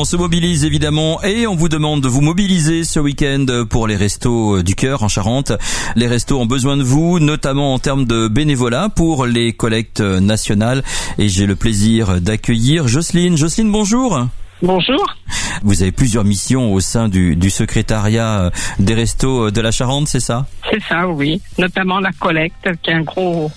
On se mobilise évidemment et on vous demande de vous mobiliser ce week-end pour les restos du cœur en Charente. Les restos ont besoin de vous, notamment en termes de bénévolat pour les collectes nationales. Et j'ai le plaisir d'accueillir Jocelyne. Jocelyne, bonjour. Bonjour. Vous avez plusieurs missions au sein du, du secrétariat des restos de la Charente, c'est ça? C'est ça, oui. Notamment la collecte, qui est un gros,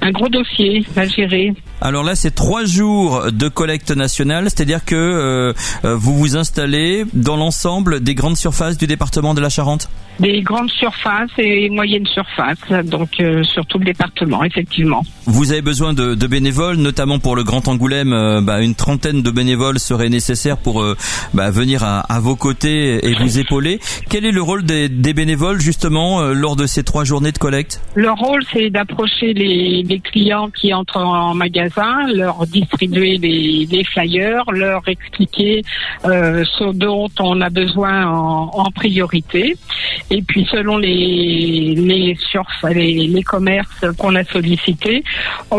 un gros dossier à gérer. Alors là, c'est trois jours de collecte nationale, c'est-à-dire que euh, euh, vous vous installez dans l'ensemble des grandes surfaces du département de la Charente? Des grandes surfaces et moyennes surfaces, donc euh, sur tout le département, effectivement. Vous avez besoin de, de bénévoles, notamment pour le Grand Angoulême. euh, bah, une trentaine de bénévoles seraient nécessaires pour euh, bah, venir à, à vos côtés et vous épauler. Quel est le rôle des, des bénévoles justement euh, lors de ces trois journées de collecte? Leur rôle, c'est d'approcher les, les clients qui entrent en magasin, leur distribuer les, les flyers, leur expliquer euh, ce dont on a besoin en, en priorité. Et puis, selon les, les, surf- les, les commerces qu'on a sollicités,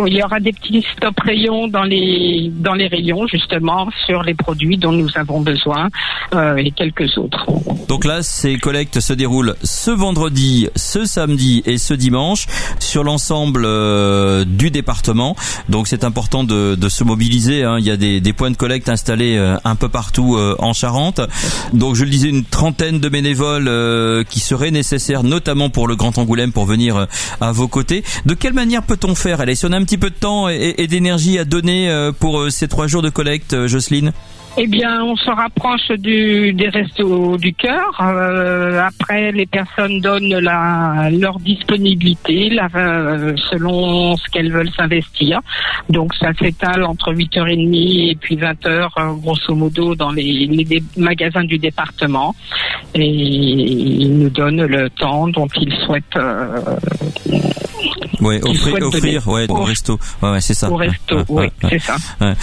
il y aura des petits stop rayons dans les, dans les rayons, justement, sur les produits dont nous avons besoin euh, et quelques autres. Donc là, ces collectes se déroulent ce vendredi, ce samedi et ce dimanche sur l'ensemble euh, du département. Donc c'est important de, de se mobiliser. hein. Il y a des, des points de collecte installés euh, un peu partout en Charente. Donc je le disais, une trentaine de bénévoles euh, qui seraient nécessaires, notamment pour le Grand Angoulême, pour venir euh, à vos côtés. De quelle manière peut-on faire? Allez, si on a un petit peu de temps et, et d'énergie à donner euh, pour euh, ces trois jours de collecte, Jocelyne? Eh bien, on se rapproche du, des restos du cœur. Euh, après, les personnes donnent la, leur disponibilité la, euh, selon ce qu'elles veulent s'investir. Donc, ça s'étale entre 8h30 et puis 20h, euh, grosso modo, dans les, les magasins du département. Et ils nous donnent le temps dont ils souhaitent Qu'ils offrir, offrir, ouais, au resto. Ouais, ouais, c'est ça. au resto. ouais, oui, c'est ça. Euh,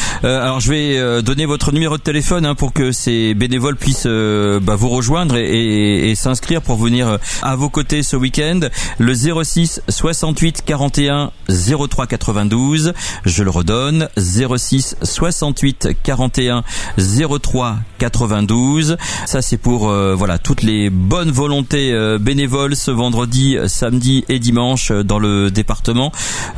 alors je vais euh, donner votre numéro de téléphone hein, pour que ces bénévoles puissent euh, bah, vous rejoindre et, et- et s'inscrire pour venir euh, à vos côtés ce week-end. Le 06 68 41 03 92. Je le redonne. 06 68 41 03 92. Ça c'est pour euh, voilà toutes les bonnes volontés euh, bénévoles ce vendredi, samedi et dimanche dans le département.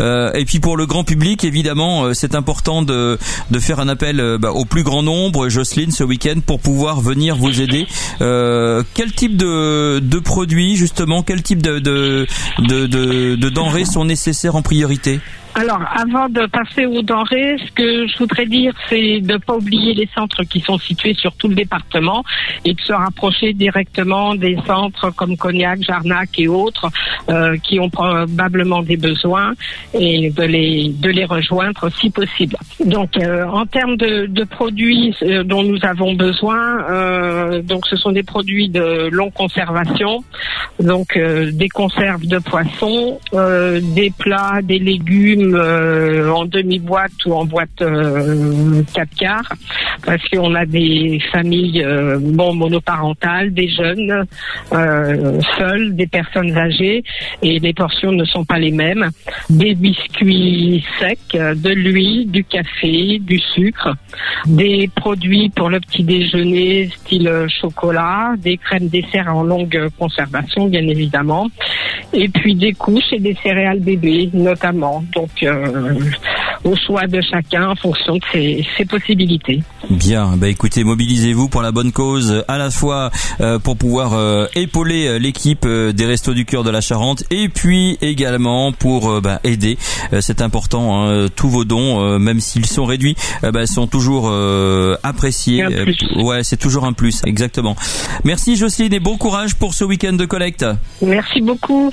Euh, et puis pour le grand public, évidemment, euh, c'est important de, de faire un appel euh, bah, au plus grand nombre, Jocelyne, ce week-end, pour pouvoir venir vous aider. Quel type de, de produits, justement, quel type de, de, de denrées sont nécessaires en priorité? Alors, avant de passer aux denrées, ce que je voudrais dire, c'est de ne pas oublier les centres qui sont situés sur tout le département et de se rapprocher directement des centres comme Cognac, Jarnac et autres euh, qui ont probablement des besoins et de les, de les rejoindre si possible. Donc, euh, en termes de, produits euh, dont nous avons besoin, donc ce sont des produits de longue conservation, donc des conserves de poisson, euh, des plats, des légumes euh, en demi-boîte ou en boîte euh, 4 quarts, parce qu'on a des familles euh, bon monoparentales, des jeunes euh, seuls, des personnes âgées, et les portions ne sont pas les mêmes. Des biscuits secs, euh, de l'huile, du café, du sucre, des produits pour le petit déjeuner style euh, chocolat, des crèmes dessert en longue conservation bien évidemment, et puis des couches et des céréales bébés notamment. Euh, au choix de chacun en fonction de ses, ses possibilités. Bien, bah écoutez, mobilisez-vous pour la bonne cause, à la fois euh, pour pouvoir euh, épauler euh, l'équipe euh, des Restos du Cœur de la Charente, et puis également pour euh, bah, aider. C'est important, hein, tous vos dons, euh, même s'ils sont réduits, euh, bah, sont toujours euh, appréciés. Et un plus. Ouais, c'est toujours un plus, exactement. Merci Jocelyne et bon courage pour ce week-end de collecte. Merci beaucoup.